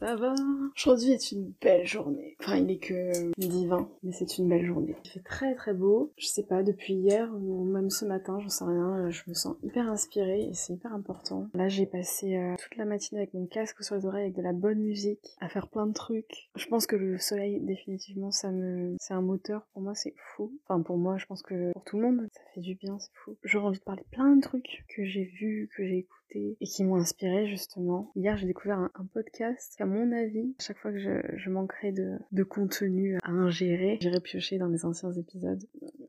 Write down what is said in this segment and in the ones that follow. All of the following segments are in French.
ça va Aujourd'hui est une belle journée. Enfin, il est que midi 20, mais c'est une belle journée. Il fait très très beau. Je sais pas, depuis hier ou même ce matin, j'en sais rien, euh, je me sens hyper inspirée et c'est hyper important. Là, j'ai passé euh, toute la matinée avec mon casque sur les oreilles avec de la bonne musique, à faire plein de trucs. Je pense que le soleil, définitivement, ça me... c'est un moteur. Pour moi, c'est fou. Enfin, pour moi, je pense que pour tout le monde, ça fait du bien, c'est fou. J'aurais envie de parler plein de trucs que j'ai vus, que j'ai écoutés et qui m'ont inspiré justement. Hier j'ai découvert un, podcast mon avis, chaque fois que je, manquerai de, de, contenu à ingérer, j'irai piocher dans les anciens épisodes.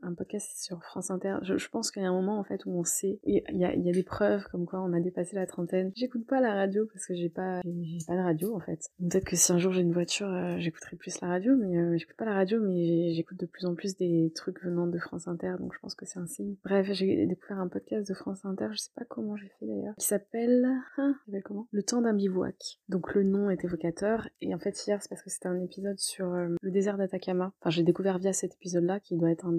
Un podcast sur France Inter. Je, pense qu'il y a un moment en fait où on sait, il y, a, il y a des preuves comme quoi on a dépassé la trentaine. J'écoute pas la radio parce que j'ai pas, j'ai pas de radio en fait. Peut-être que si un jour j'ai une voiture, euh, j'écouterai plus la radio, mais euh, j'écoute pas la radio, mais j'écoute de plus en plus des trucs venant de France Inter, donc je pense que c'est un signe. Bref, j'ai découvert un podcast de France Inter, je sais pas comment j'ai fait d'ailleurs, s'appelle hein, comment? Le temps d'un bivouac. Donc le nom est évocateur et en fait hier c'est parce que c'était un épisode sur euh, le désert d'Atacama. Enfin j'ai découvert via cet épisode-là qui doit être un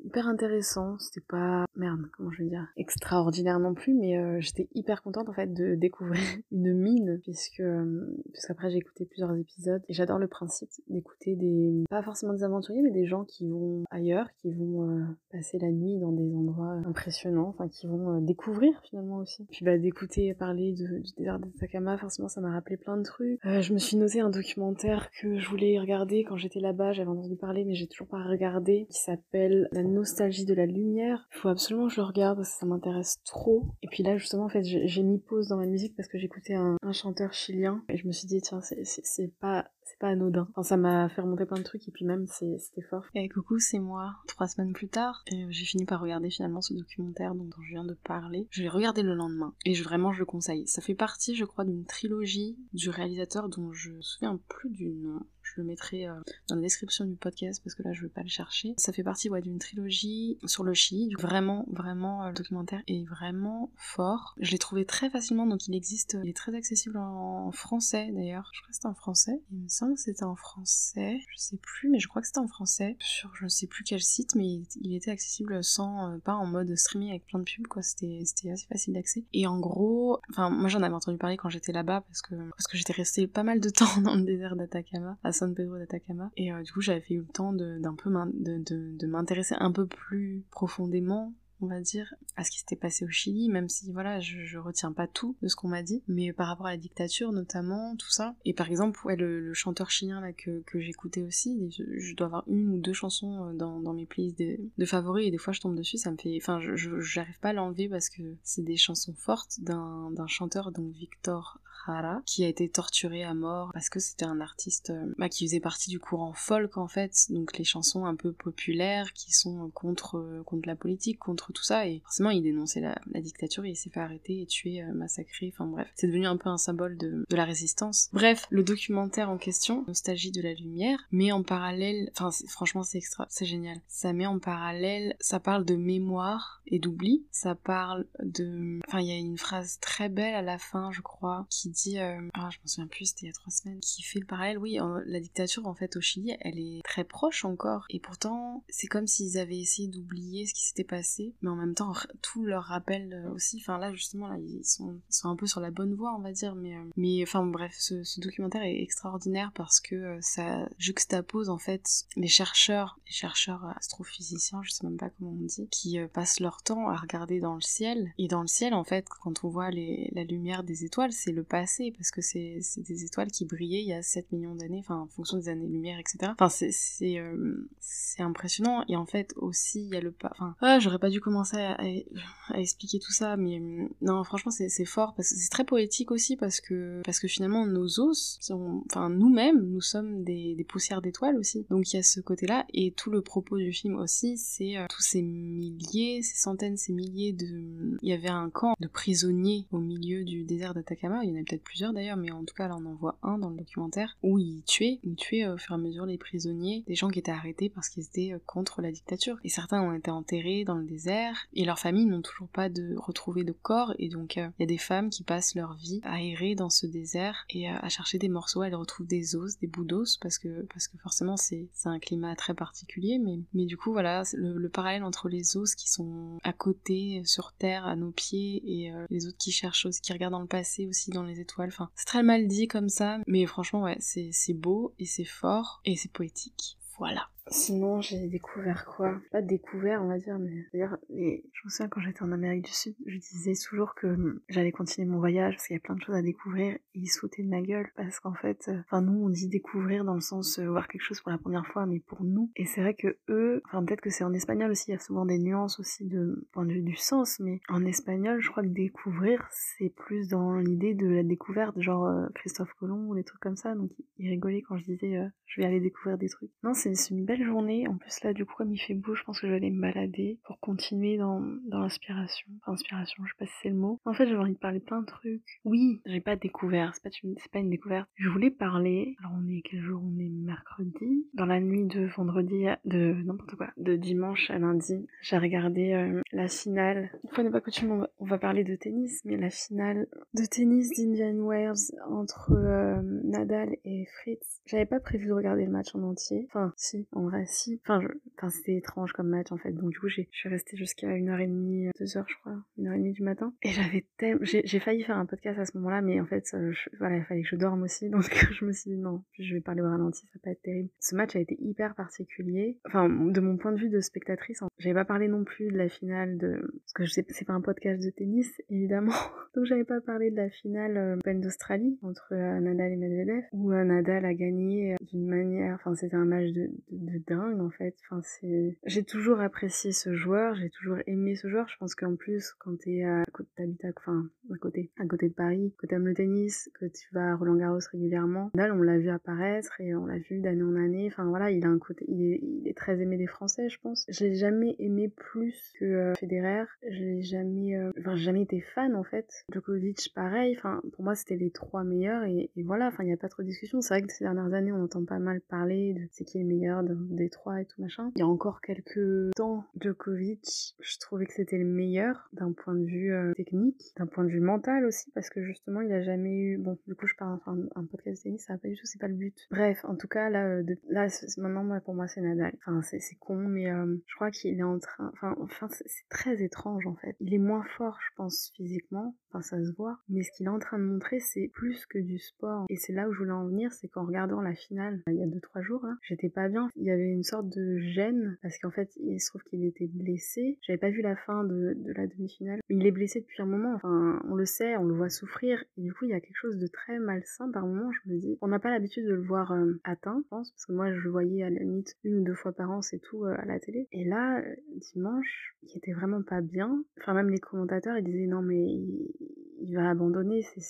hyper intéressant. C'était pas merde comment je veux dire extraordinaire non plus mais euh, j'étais hyper contente en fait de découvrir une mine puisque euh, puisqu'après j'ai écouté plusieurs épisodes et j'adore le principe d'écouter des pas forcément des aventuriers mais des gens qui vont ailleurs, qui vont passer la nuit dans des endroits impressionnants, enfin qui vont découvrir finalement aussi. Puis bah d'écouter parler du désert d'Atacama, forcément ça m'a rappelé plein de trucs. Euh, je me suis noté un documentaire que je voulais regarder quand j'étais là-bas, j'avais entendu parler mais j'ai toujours pas regardé, qui s'appelle nostalgie de la lumière. Il faut absolument que je le regarde ça m'intéresse trop. Et puis là justement en fait j'ai mis pause dans ma musique parce que j'écoutais un, chanteur chilien et je me suis dit tiens c'est pas c'est pas anodin. Enfin, ça m'a fait remonter plein de trucs et puis même c'était fort. Et coucou, c'est moi. Trois semaines plus tard, j'ai fini par regarder finalement ce documentaire dont, je viens de parler. Je l'ai regardé le lendemain et je, vraiment je le conseille. Ça fait partie, je crois, d'une trilogie du réalisateur dont je me souviens plus du nom je le mettrai euh, dans la description du podcast parce que là je vais pas le chercher. Ça fait partie ouais, d'une trilogie sur le Chili. Vraiment, vraiment, euh, le documentaire est vraiment fort. Je l'ai trouvé très facilement, donc il existe, il est très accessible en français d'ailleurs. Je crois que c'était en français. Il me semble que c'était en français. Je sais plus, mais je crois que c'était en français. Sur je ne sais plus quel site, mais il, était accessible sans, euh, pas en mode streaming avec plein de pubs, quoi. C'était assez facile d'accès. Et en gros, enfin, moi j'en avais entendu parler quand j'étais là-bas parce que, parce que j'étais restée pas mal de temps dans le désert d'Atacama, San Pedro d'Atacama. Et euh, du coup, j'avais eu le temps d'un peu de, m'intéresser un peu plus profondément on va dire, à ce qui s'était passé au Chili, même si voilà, je, retiens pas tout de ce qu'on m'a dit, mais par rapport à la dictature notamment, tout ça. Et par exemple, ouais, le, chanteur chilien là que, j'écoutais aussi, je, dois avoir une ou deux chansons euh, dans, mes playlists de, favoris et des fois je tombe dessus, ça me fait, enfin, je j'arrive pas à l'enlever parce que c'est des chansons fortes d'un chanteur donc Victor qui a été torturé à mort parce que c'était un artiste euh, bah, qui faisait partie du courant folk en fait, donc les chansons un peu populaires qui sont contre, euh, contre la politique, contre tout ça, et forcément il dénonçait la, dictature et il s'est fait arrêter et tuer, euh, massacrer, enfin bref, c'est devenu un peu un symbole de, de la résistance. Bref, le documentaire en question, Nostalgie de la lumière, met en parallèle, enfin franchement c'est extra, c'est génial, ça met en parallèle, ça parle de mémoire et d'oubli, ça parle de, enfin il y a une phrase très belle à la fin je crois qui dit, euh, ah, je m'en souviens plus, c'était il y a trois semaines, qui fait le parallèle, oui, la dictature en fait au Chili, elle est très proche encore, et pourtant c'est comme s'ils avaient essayé d'oublier ce qui s'était passé, mais en même temps tout leur rappelle euh, aussi, enfin là justement là ils sont, ils sont un peu sur la bonne voie on va dire, mais, euh, mais enfin bref, ce, documentaire est extraordinaire parce que ça juxtapose en fait les chercheurs, les chercheurs astrophysiciens, je sais même pas comment on dit, qui passent leur temps à regarder dans le ciel, et dans le ciel en fait quand on voit les, la lumière des étoiles, c'est le parce que c'est des étoiles qui brillaient il y a 7 millions d'années, enfin en fonction des années-lumière, etc. Enfin c'est euh, impressionnant et en fait aussi il y a le pas. Enfin ah, j'aurais pas dû commencer à, expliquer tout ça, mais euh, non franchement c'est fort parce que c'est très poétique aussi parce que parce que finalement nos os, sont, enfin nous-mêmes nous sommes des, des poussières d'étoiles aussi. Donc il y a ce côté-là et tout le propos du film aussi c'est euh, tous ces milliers, ces centaines, ces milliers de il y avait un camp de prisonniers au milieu du désert d'Atacama, il y en a peut-être plusieurs d'ailleurs, mais en tout cas là on en voit un dans le documentaire où il tuait, il tuait au fur et à mesure les prisonniers, des gens qui étaient arrêtés parce qu'ils étaient contre la dictature. Et certains ont été enterrés dans le désert et leurs familles n'ont toujours pas de retrouvé de corps. Et donc il y a des femmes qui passent leur vie à errer dans ce désert et à chercher des morceaux, elles retrouvent des os, des bouts d'os parce que parce que forcément c'est un climat très particulier, mais mais du coup voilà le, le parallèle entre les os qui sont à côté sur terre à nos pieds et euh, les autres qui cherchent qui regardent dans le passé aussi dans les étoiles. Enfin, c'est très mal dit comme ça, mais franchement, ouais, c'est beau et c'est fort et c'est poétique. Voilà. Sinon, j'ai découvert quoi? Pas découvert, on va dire, mais d'ailleurs, je me souviens quand j'étais en Amérique du Sud, je disais toujours que hum, j'allais continuer mon voyage parce qu'il y a plein de choses à découvrir et ils sautaient de ma gueule parce qu'en fait, euh, enfin nous on dit découvrir dans le sens euh, voir quelque chose pour la première fois, mais pour nous. Et c'est vrai que eux, enfin peut-être que c'est en espagnol aussi, il y a souvent des nuances aussi de point de vue du sens, mais en espagnol, je crois que découvrir c'est plus dans l'idée de la découverte, genre euh, Christophe Colomb ou des trucs comme ça. Donc il rigolait quand je disais je vais aller découvrir des trucs. Non, c'est une belle journée. En plus, là, du coup, comme il fait beau, je pense que je vais aller me balader pour continuer dans, dans l'inspiration. Enfin, inspiration, je sais pas si c'est le mot. En fait, j'avais envie de parler plein de trucs. Oui, j'ai pas découvert. C'est pas, pas une découverte. Je voulais parler. Alors, on est quel jour? On est mercredi. Dans la nuit de vendredi à, de, n'importe quoi, de dimanche à lundi, j'ai regardé euh, la finale. Une fois n'est pas coutume, on va, parler de tennis, mais la finale de tennis d'Indian Wells entre euh, Nadal et Fritz. J'avais pas prévu de regarder le match en entier. Enfin, si, en Enfin, c'était étrange comme match, en fait. Donc, du coup, je suis restée jusqu'à 1h30, 2h, je crois, 1h30 du matin. Et j'avais tellement... J'ai failli faire un podcast à ce moment-là, mais en fait, euh, voilà, il fallait que je dorme aussi. Donc, je me suis dit, non, je vais parler au ralenti, ça va pas être terrible. Ce match a été hyper particulier. Enfin, de mon point de vue de spectatrice, j'avais pas parlé non plus de la finale de... Parce que je sais, c'est pas un podcast de tennis, évidemment. Donc, j'avais pas parlé de la finale euh, Open d'Australie entre euh, Nadal et Medvedev, où Nadal a gagné d'une manière, enfin c'était un match de, dingue en fait. Enfin c'est, j'ai toujours apprécié ce joueur, j'ai toujours aimé ce joueur. Je pense qu'en plus quand t'es à t'habites à, enfin à côté, à côté de Paris, que t'aimes le tennis, que tu vas à Roland Garros régulièrement, Nadal on l'a vu apparaître et on l'a vu d'année en année. Enfin voilà, il a un côté, il est, il est très aimé des Français, je pense. Je l'ai jamais aimé plus que euh, Federer. Je l'ai jamais, euh, enfin j'ai jamais été fan en fait. Djokovic pareil. Enfin pour moi c'était les trois meilleurs et, voilà. Enfin il y a pas trop de discussion. C'est vrai que ces dernières années on entend pas mal parler de c'est qui est le meilleur trois et tout machin. Il y a encore quelques temps, Djokovic, je trouvais que c'était le meilleur d'un point de vue euh, technique, d'un point de vue mental aussi, parce que justement il a jamais eu. Bon, du coup je parle enfin un podcast de tennis, ça va pas du tout, c'est pas le but. Bref, en tout cas là, euh, là maintenant pour moi c'est Nadal. Enfin c'est con, mais euh, je crois qu'il est en train. Enfin enfin c'est très étrange en fait. Il est moins fort, je pense physiquement, enfin ça se voit, mais ce qu'il est en train de montrer c'est plus que du sport. Et c'est là où je voulais en venir, c'est qu'en regardant la finale il y a 2-3 jours, j'étais pas bien. Il y une sorte de gêne, parce qu'en fait, il se trouve qu'il était blessé. J'avais pas vu la fin de, de la demi-finale. Il est blessé depuis un moment, enfin, on le sait, on le voit souffrir. Et du coup, il y a quelque chose de très malsain par moment, je me dis. On n'a pas l'habitude de le voir euh, atteint, je pense, parce que moi, je le voyais à la limite une ou deux fois par an, c'est tout, euh, à la télé. Et là, euh, dimanche, il était vraiment pas bien. Enfin, même les commentateurs, ils disaient non, mais il, il va abandonner, c'est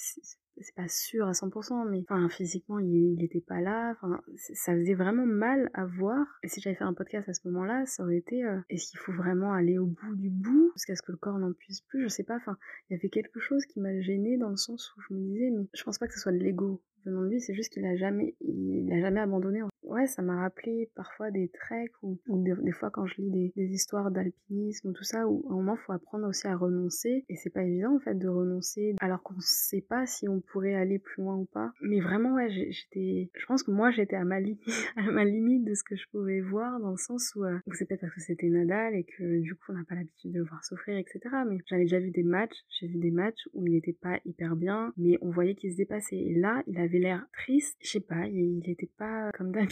c'est pas sûr à 100%, mais enfin physiquement il, il était pas là, enfin ça faisait vraiment mal à voir. Et si j'avais fait un podcast à ce moment-là, ça aurait été euh, est-ce qu'il faut vraiment aller au bout du bout jusqu'à ce que le corps n'en puisse plus, je sais pas. Enfin il y avait quelque chose qui m'a gêné dans le sens où je me disais mais je pense pas que ce soit de l'ego venant de lui, c'est juste qu'il a jamais, il a jamais abandonné. Ouais, ça m'a rappelé parfois des treks ou, des, fois quand je lis des, histoires d'alpinisme ou tout ça, où à un moment faut apprendre aussi à renoncer et c'est pas évident en fait de renoncer alors qu'on sait pas si on pourrait aller plus loin ou pas. Mais vraiment ouais, j'étais, je pense que moi j'étais à ma limite, à ma limite de ce que je pouvais voir dans le sens où, euh, c'est peut-être parce que c'était Nadal et que du coup on n'a pas l'habitude de le voir souffrir etc. Mais j'avais déjà vu des matchs, j'ai vu des matchs où il était pas hyper bien, mais on voyait qu'il se dépassait et là il avait l'air triste. Je sais pas, il, était pas comme d'habitude,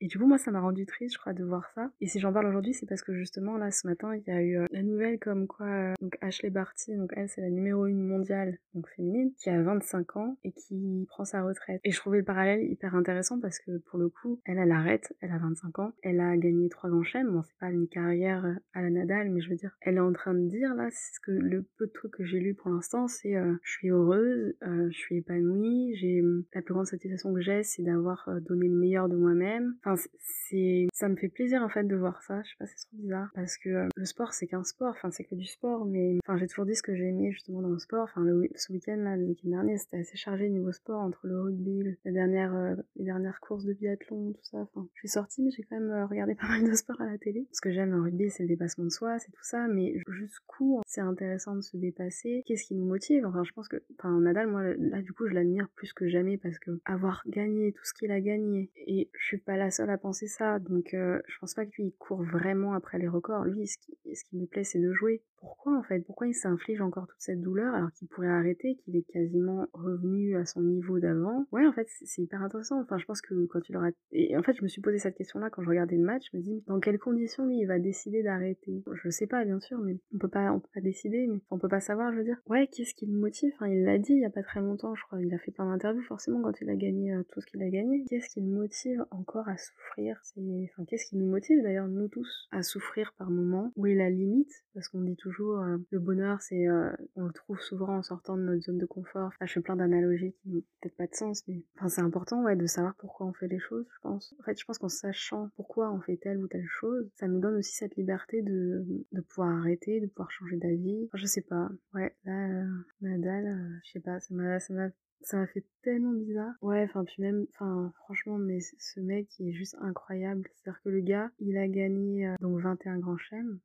Et du coup, moi, ça m'a rendu triste, je crois, de voir ça. Et si j'en parle aujourd'hui, c'est parce que justement, là, ce matin, il y a eu euh, la nouvelle comme quoi, euh, donc Ashley Barty, donc elle, c'est la numéro 1 mondiale, donc féminine, qui a 25 ans et qui prend sa retraite. Et je trouvais le parallèle hyper intéressant parce que pour le coup, elle, elle arrête, elle a 25 ans, elle a gagné trois grands chèmes. Bon, c'est pas une carrière euh, à la Nadal, mais je veux dire, elle est en train de dire là, c'est ce que le peu de trucs que j'ai lu pour l'instant, c'est je suis heureuse, je suis épanouie, j'ai la plus grande satisfaction que j'ai, c'est d'avoir euh, donné le meilleur de moi-même. Enfin, c'est, ça me fait plaisir en fait de voir ça. Je sais pas, c'est trop bizarre parce que euh, le sport c'est qu'un sport. Enfin, c'est que du sport, mais enfin, j'ai toujours dit ce que j'ai aimé justement dans le sport. Enfin, ce week-end là, le week-end dernier, c'était assez chargé niveau sport entre le rugby, la dernière, euh, les dernières courses de biathlon, tout ça. Enfin, je suis sortie, mais j'ai quand même euh, regardé pas mal de sport à la télé. Ce que j'aime dans le rugby, c'est le dépassement de soi, c'est tout ça. Mais jusqu'où c'est intéressant de se dépasser? Qu'est-ce qui nous motive? Enfin, je pense que, enfin, Nadal, moi là, du coup, je l'admire plus que jamais parce que avoir gagné tout ce qu'il a gagné, et je suis pas la seule à penser ça, donc euh, je pense pas que lui il court vraiment après les records. Lui, ce qui, ce qui lui plaît, c'est de jouer pourquoi en fait? Pourquoi il s'inflige encore toute cette douleur alors qu'il pourrait arrêter, qu'il est quasiment revenu à son niveau d'avant? Ouais, en fait, c'est hyper intéressant. Enfin, je pense que quand il aura... Et en fait, je me suis posé cette question-là quand je regardais le match. Je me dis, dans quelles conditions lui, il va décider d'arrêter? Je sais pas, bien sûr, mais on peut pas, on peut pas décider, mais on peut pas savoir, je veux dire. Ouais, qu'est-ce qui le motive? Enfin, il l'a dit il y a pas très longtemps, je crois. Il a fait plein d'interviews, forcément, quand il a gagné euh, tout ce qu'il a gagné. Qu'est-ce qui le motive encore à souffrir? Enfin, qu'est-ce qui nous motive d'ailleurs, nous tous, à souffrir par moments Où est la limite? Parce qu'on dit toujours euh, le bonheur, c'est euh, on le trouve souvent en sortant de notre zone de confort. Enfin, je fais plein d'analogies qui n'ont peut-être pas de sens, mais enfin c'est important ouais de savoir pourquoi on fait les choses. Je pense. En fait, je pense qu'en sachant pourquoi on fait telle ou telle chose, ça nous donne aussi cette liberté de de pouvoir arrêter, de pouvoir changer d'avis. Je sais pas. Ouais, là euh, Nadal, je sais pas, ça m'a ça m'a fait tellement bizarre. Ouais, enfin, puis même, enfin, franchement, mais ce mec, il est juste incroyable. C'est-à-dire que le gars, il a gagné, euh, donc 21 grands.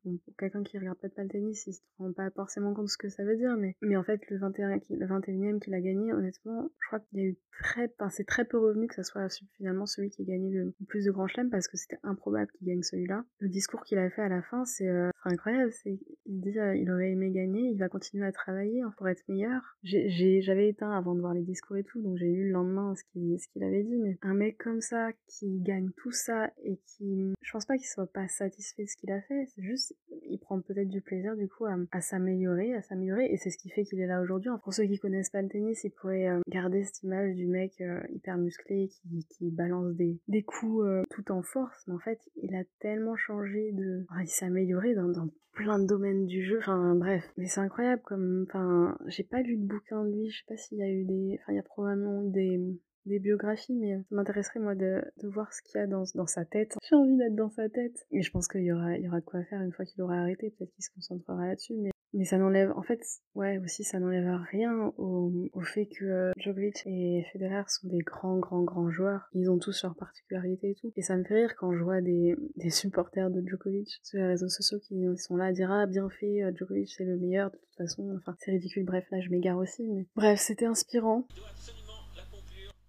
Bon, pour quelqu'un qui regarde pas le tennis, il se rend pas forcément compte de ce que ça veut dire, mais, mais en fait, le 21, le 21e qu'il a gagné, honnêtement, je crois qu'il y a eu très, enfin, c'est très peu revenu que ça soit finalement celui qui a gagné le plus de grands chelems parce que c'était improbable qu'il gagne celui-là. Le discours qu'il a fait à la fin, c'est euh, incroyable. C'est, il dit, euh, il aurait aimé gagner, il va continuer à travailler hein, pour être meilleur. J'avais éteint avant de voir les discours et tout, donc j'ai lu le lendemain ce qu'il qu'il avait dit, mais un mec comme ça qui gagne tout ça et qui, je pense pas qu'il soit pas satisfait de ce qu'il a fait, c'est juste, il prend peut-être du plaisir du coup à, s'améliorer, à s'améliorer, et c'est ce qui fait qu'il est là aujourd'hui. Pour ceux qui connaissent pas le tennis, ils pourraient euh, garder cette image du mec euh, hyper musclé qui, qui balance des, des coups euh, tout en force, mais en fait, il a tellement changé de, il s'est amélioré dans, dans plein de domaines du jeu, enfin bref, mais c'est incroyable comme, enfin, j'ai pas lu de bouquin de lui, je sais pas s'il y a eu des, enfin il y a probablement des des biographies, mais ça m'intéresserait moi de, de voir ce qu'il y a dans, dans sa tête. J'ai envie d'être dans sa tête. Et je pense qu'il y aura, il y aura de quoi faire une fois qu'il aura arrêté. Peut-être qu'il se concentrera là-dessus, mais mais ça n'enlève, en fait, ouais, aussi, ça n'enlève rien au, au fait que euh, Djokovic et Federer sont des grands, grands, grands joueurs. Ils ont tous leurs particularités et tout. Et ça me fait rire quand je vois des, des supporters de Djokovic sur les réseaux sociaux qui sont là à dire, ah, bien fait, euh, Djokovic c'est le meilleur de toute façon. Enfin, c'est ridicule. Bref, là, je m'égare aussi, mais bref, c'était inspirant.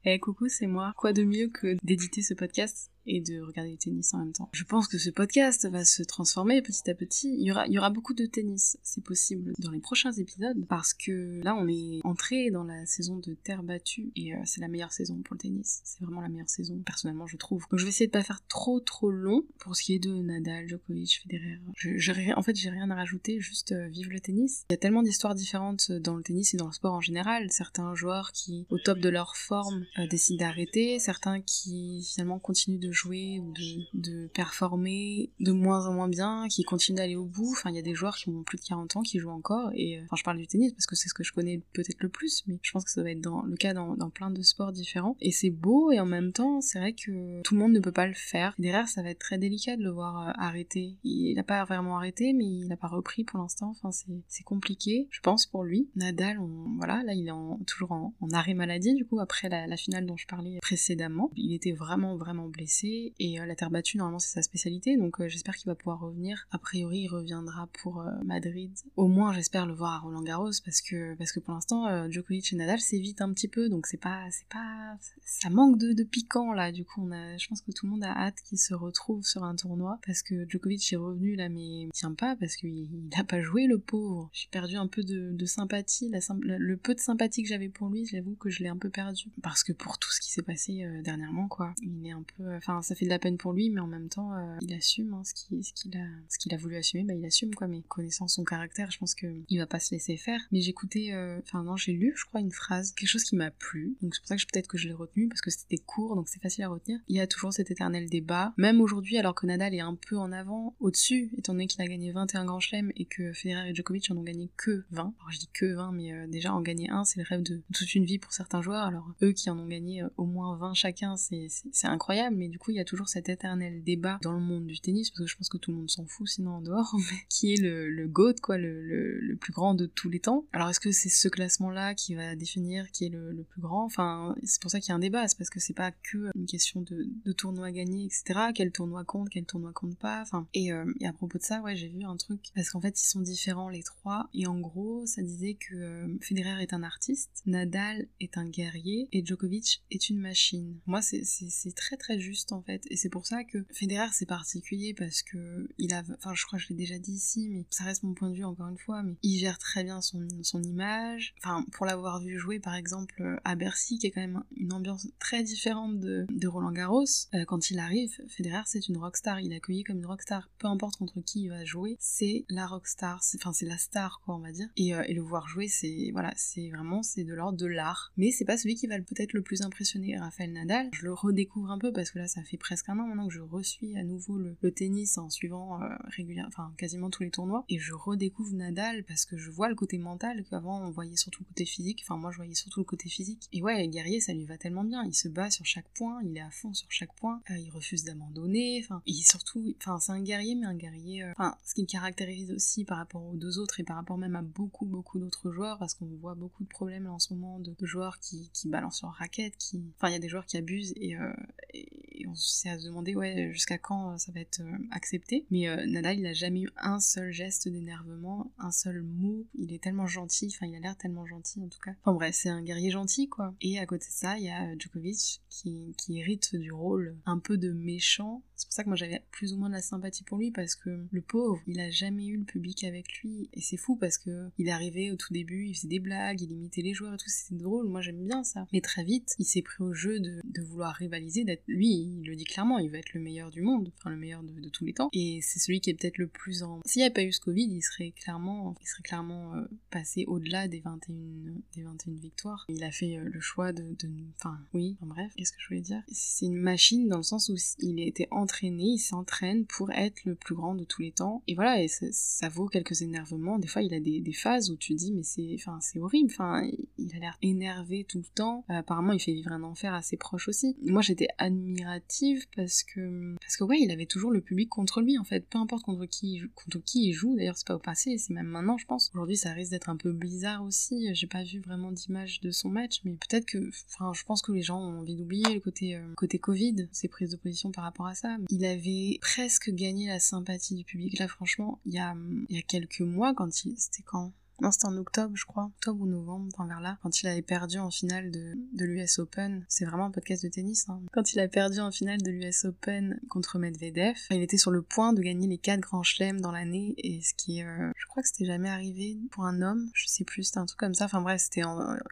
Eh coucou, c'est moi. Quoi de mieux que d'éditer ce podcast et de regarder le tennis en même temps. Je pense que ce podcast va se transformer petit à petit. Il y aura, beaucoup de tennis, c'est possible, dans les prochains épisodes, parce que là, on est entré dans la saison de terre battue, et euh, c'est la meilleure saison pour le tennis. C'est vraiment la meilleure saison, personnellement, je trouve. Donc je vais essayer de pas faire trop trop long pour ce qui est de Nadal, Djokovic, Federer. En fait, j'ai rien à rajouter, juste euh, vive le tennis. Il y a tellement d'histoires différentes dans le tennis et dans le sport en général. Certains joueurs qui, au top de leur forme, euh, décident d'arrêter, certains qui finalement continuent de jouer ou de, de performer de moins en moins bien, qui continuent d'aller au bout. Enfin, il y a des joueurs qui ont plus de 40 ans qui jouent encore. Et euh, enfin, je parle du tennis parce que c'est ce que je connais peut-être le plus, mais je pense que ça va être dans, le cas dans, dans plein de sports différents. Et c'est beau et en même temps, c'est vrai que tout le monde ne peut pas le faire. derrière, ça va être très délicat de le voir euh, arrêter. Il n'a pas vraiment arrêté, mais il n'a pas repris pour l'instant. Enfin, c'est compliqué, je pense, pour lui. Nadal, on, voilà, là, il est en, toujours en, en, arrêt maladie, du coup, après la, la finale dont je parlais précédemment. Il était vraiment, vraiment blessé et euh, la terre battue normalement c'est sa spécialité donc euh, j'espère qu'il va pouvoir revenir. A priori il reviendra pour euh, Madrid. Au moins j'espère le voir à Roland Garros parce que parce que pour l'instant Djokovic et Nadal s'évitent un petit peu donc c'est pas c'est pas ça manque de, de piquant là du coup on a je pense que tout le monde a hâte qu'il se retrouve sur un tournoi parce que Djokovic est revenu là mais il tient pas parce qu'il il a pas joué le pauvre. J'ai perdu un peu de, sympathie la, le peu de sympathie que j'avais pour lui j'avoue que je l'ai un peu perdu parce que pour tout ce qui s'est passé dernièrement quoi il est un peu enfin ça fait de la peine pour lui, mais en même temps, euh, il assume hein, ce qu'il ce qu'il a, ce qu'il a voulu assumer, bah il assume quoi. Mais connaissant son caractère, je pense que il va pas se laisser faire. Mais j'écoutais, euh, enfin non, j'ai lu, je crois, une phrase, quelque chose qui m'a plu. Donc c'est pour ça que peut-être que je l'ai retenu parce que c'était court, donc c'est facile à retenir. Il y a toujours cet éternel débat, même aujourd'hui, alors que Nadal est un peu en avant, au-dessus, étant donné qu'il a gagné 21 grands chelems et que Federer et Djokovic en ont gagné que 20. Alors je dis que 20, mais euh, déjà en gagner un, c'est le rêve de toute une vie pour certains joueurs. Alors eux qui en ont gagné au moins 20 chacun, c'est incroyable, mais du coup, il y a toujours cet éternel débat dans le monde du tennis, parce que je pense que tout le monde s'en fout sinon en dehors, mais qui est le, le GOAT, quoi, le, le, plus grand de tous les temps. Alors est-ce que c'est ce classement-là qui va définir qui est le, plus grand? Enfin, c'est pour ça qu'il y a un débat, c'est parce que c'est pas que une question de, de tournoi gagné, etc. Quel tournoi compte, quel tournoi compte pas. Enfin, et, euh, et à propos de ça, ouais, j'ai vu un truc, parce qu'en fait, ils sont différents les trois, et en gros, ça disait que euh, Federer est un artiste, Nadal est un guerrier, et Djokovic est une machine. Moi, c'est très très juste en fait. Et c'est pour ça que Federer c'est particulier parce que il a, enfin je crois que je l'ai déjà dit ici, mais ça reste mon point de vue encore une fois, mais il gère très bien son, son image. Enfin pour l'avoir vu jouer par exemple à Bercy, qui est quand même une ambiance très différente de, de Roland Garros, euh, quand il arrive, Federer c'est une rockstar, il est accueilli comme une rockstar, peu importe contre qui il va jouer, c'est la rockstar, enfin c'est la star quoi on va dire. Et, euh, et le voir jouer c'est voilà c'est vraiment c'est de l'ordre de l'art, mais c'est pas celui qui va peut-être le plus impressionner Raphaël Nadal. Je le redécouvre un peu parce que là ça fait presque un an maintenant que je resuis à nouveau le, tennis en suivant euh, régulièrement, enfin quasiment tous les tournois, et je redécouvre Nadal parce que je vois le côté mental qu'avant on voyait surtout le côté physique, enfin moi je voyais surtout le côté physique. Et ouais, guerrier ça lui va tellement bien, il se bat sur chaque point, il est à fond sur chaque point, euh, il refuse d'abandonner, enfin, et surtout, enfin c'est un guerrier mais un guerrier, euh, enfin ce qui le caractérise aussi par rapport aux deux autres et par rapport même à beaucoup beaucoup d'autres joueurs parce qu'on voit beaucoup de problèmes en ce moment de, joueurs qui, qui balancent leur raquette, qui, enfin il y a des joueurs qui abusent et on s'est à se demander ouais jusqu'à quand euh, ça va être euh, accepté. Mais euh, Nadal il a jamais eu un seul geste d'énervement, un seul mot. Il est tellement gentil, enfin il a l'air tellement gentil en tout cas. Enfin bref, c'est un guerrier gentil quoi. Et à côté de ça, il y a Djokovic qui, qui hérite du rôle un peu de méchant. C'est pour ça que moi j'avais plus ou moins de la sympathie pour lui parce que le pauvre, il a jamais eu le public avec lui et c'est fou parce que il arrivé au tout début, il faisait des blagues, il imitait les joueurs et tout, c'était drôle. Moi j'aime bien ça. Mais très vite, il s'est pris au jeu de, de vouloir rivaliser, d'être lui il le dit clairement, il veut être le meilleur du monde, enfin le meilleur de, tous les temps. Et c'est celui qui est peut-être le plus en. S'il n'y avait pas eu ce Covid, il serait clairement, il serait clairement euh, passé au-delà des 21, des 21 victoires. Il a fait euh, le choix de, Enfin, oui, en bref, qu'est-ce que je voulais dire? C'est une machine dans le sens où il a été entraîné, il s'entraîne pour être le plus grand de tous les temps. Et voilà, et ça, vaut quelques énervements. Des fois, il a des, phases où tu dis, mais c'est enfin, horrible. Enfin, il a l'air énervé tout le temps. Apparemment, il fait vivre un enfer à ses proches aussi. Moi, j'étais admirative parce que parce que ouais il avait toujours le public contre lui en fait. Peu importe contre qui contre qui il joue d'ailleurs c'est pas au passé c'est même maintenant je pense. Aujourd'hui ça risque d'être un peu bizarre aussi. J'ai pas vu vraiment d'image de son match mais peut-être que enfin je pense que les gens ont envie d'oublier le côté euh, Covid ses prises de position par rapport à ça. Il avait presque gagné la sympathie du public. Là franchement il y a il y a quelques mois quand il c'était quand? Non, c'était en octobre, je crois. Octobre ou novembre, enfin vers là. Quand il avait perdu en finale de, de l'US Open. C'est vraiment un podcast de tennis. Hein. Quand il a perdu en finale de l'US Open contre Medvedev, il était sur le point de gagner les quatre grands chelems dans l'année. Et ce qui. Euh, je crois que c'était jamais arrivé pour un homme. Je sais plus, c'était un truc comme ça. Enfin bref, c'était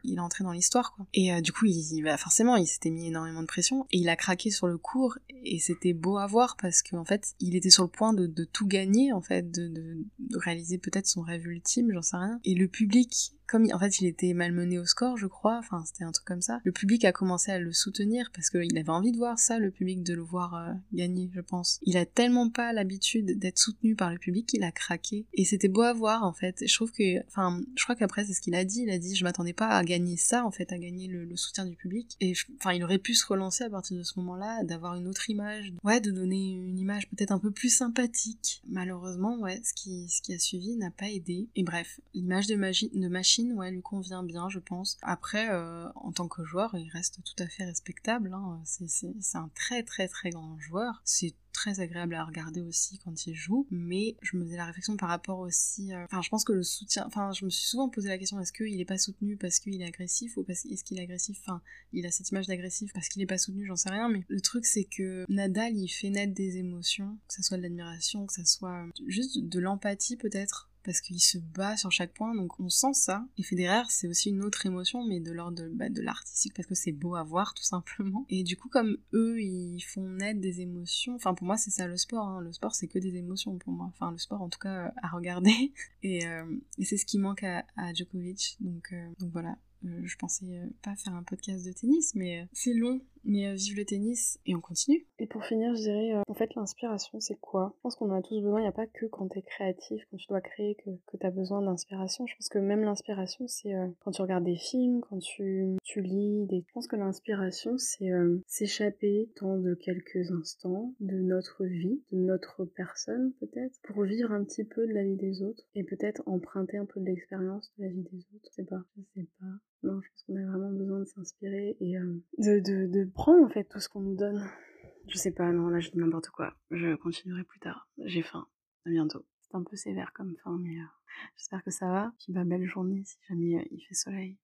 il est entré dans l'histoire, quoi. Et euh, du coup, il, bah, forcément, il s'était mis énormément de pression. Et il a craqué sur le cours. Et c'était beau à voir parce qu'en en fait, il était sur le point de, tout gagner, en fait, de, de réaliser peut-être son rêve ultime, j'en sais rien et le public comme en fait il était malmené au score, je crois, enfin c'était un truc comme ça, le public a commencé à le soutenir parce qu'il avait envie de voir ça, le public, de le voir euh, gagner, je pense. Il a tellement pas l'habitude d'être soutenu par le public qu'il a craqué. Et c'était beau à voir en fait. Je trouve que, enfin, je crois qu'après c'est ce qu'il a dit, il a dit je m'attendais pas à gagner ça en fait, à gagner le, soutien du public. Et enfin il aurait pu se relancer à partir de ce moment-là, d'avoir une autre image, ouais, de donner une image peut-être un peu plus sympathique. Malheureusement, ouais, ce qui, a suivi n'a pas aidé. Et bref, l'image de machine ouais, lui convient bien, je pense. Après, euh, en tant que joueur, il reste tout à fait respectable. Hein. C'est un très très très grand joueur. C'est très agréable à regarder aussi quand il joue, mais je me faisais la réflexion par rapport aussi, euh, enfin je pense que le soutien, enfin je me suis souvent posé la question est-ce qu'il est pas soutenu parce qu'il est agressif ou parce est-ce qu'il est agressif, enfin il a cette image d'agressif parce qu'il est pas soutenu, j'en sais rien, mais le truc c'est que Nadal il fait naître des émotions, que ça soit de l'admiration, que ça soit juste de l'empathie peut-être parce qu'il se bat sur chaque point, donc on sent ça. Et Federer, c'est aussi une autre émotion, mais de l'ordre de, bah, de l'artistique, parce que c'est beau à voir, tout simplement. Et du coup, comme eux, ils font naître des émotions, enfin pour moi, c'est ça le sport. Hein. Le sport, c'est que des émotions pour moi. Enfin, le sport, en tout cas, à regarder. Et, euh, et c'est ce qui manque à, Djokovic. Donc, euh, donc voilà. Euh, je pensais euh, pas faire un podcast de tennis, mais euh, c'est long. Mais vive le tennis et on continue. Et pour finir, je dirais, en fait, l'inspiration, c'est quoi? Je pense qu'on en a tous besoin. Il n'y a pas que quand t'es créatif, quand tu dois créer, que, que t'as besoin d'inspiration. Je pense que même l'inspiration, c'est quand tu regardes des films, quand tu, tu lis. Des... Je pense que l'inspiration, c'est s'échapper tant de quelques instants de notre vie, de notre personne peut-être, pour vivre un petit peu de la vie des autres et peut-être emprunter un peu de l'expérience de la vie des autres. Je sais pas, je sais pas. Non, je pense qu'on a vraiment besoin de s'inspirer et euh, de, de, de, prendre en fait tout ce qu'on nous donne. Je sais pas, non, là je dis n'importe quoi. Je continuerai plus tard. J'ai faim. À bientôt. C'est un peu sévère comme fin, mais euh, j'espère que ça va. Puis bah, belle journée si jamais euh, il fait soleil.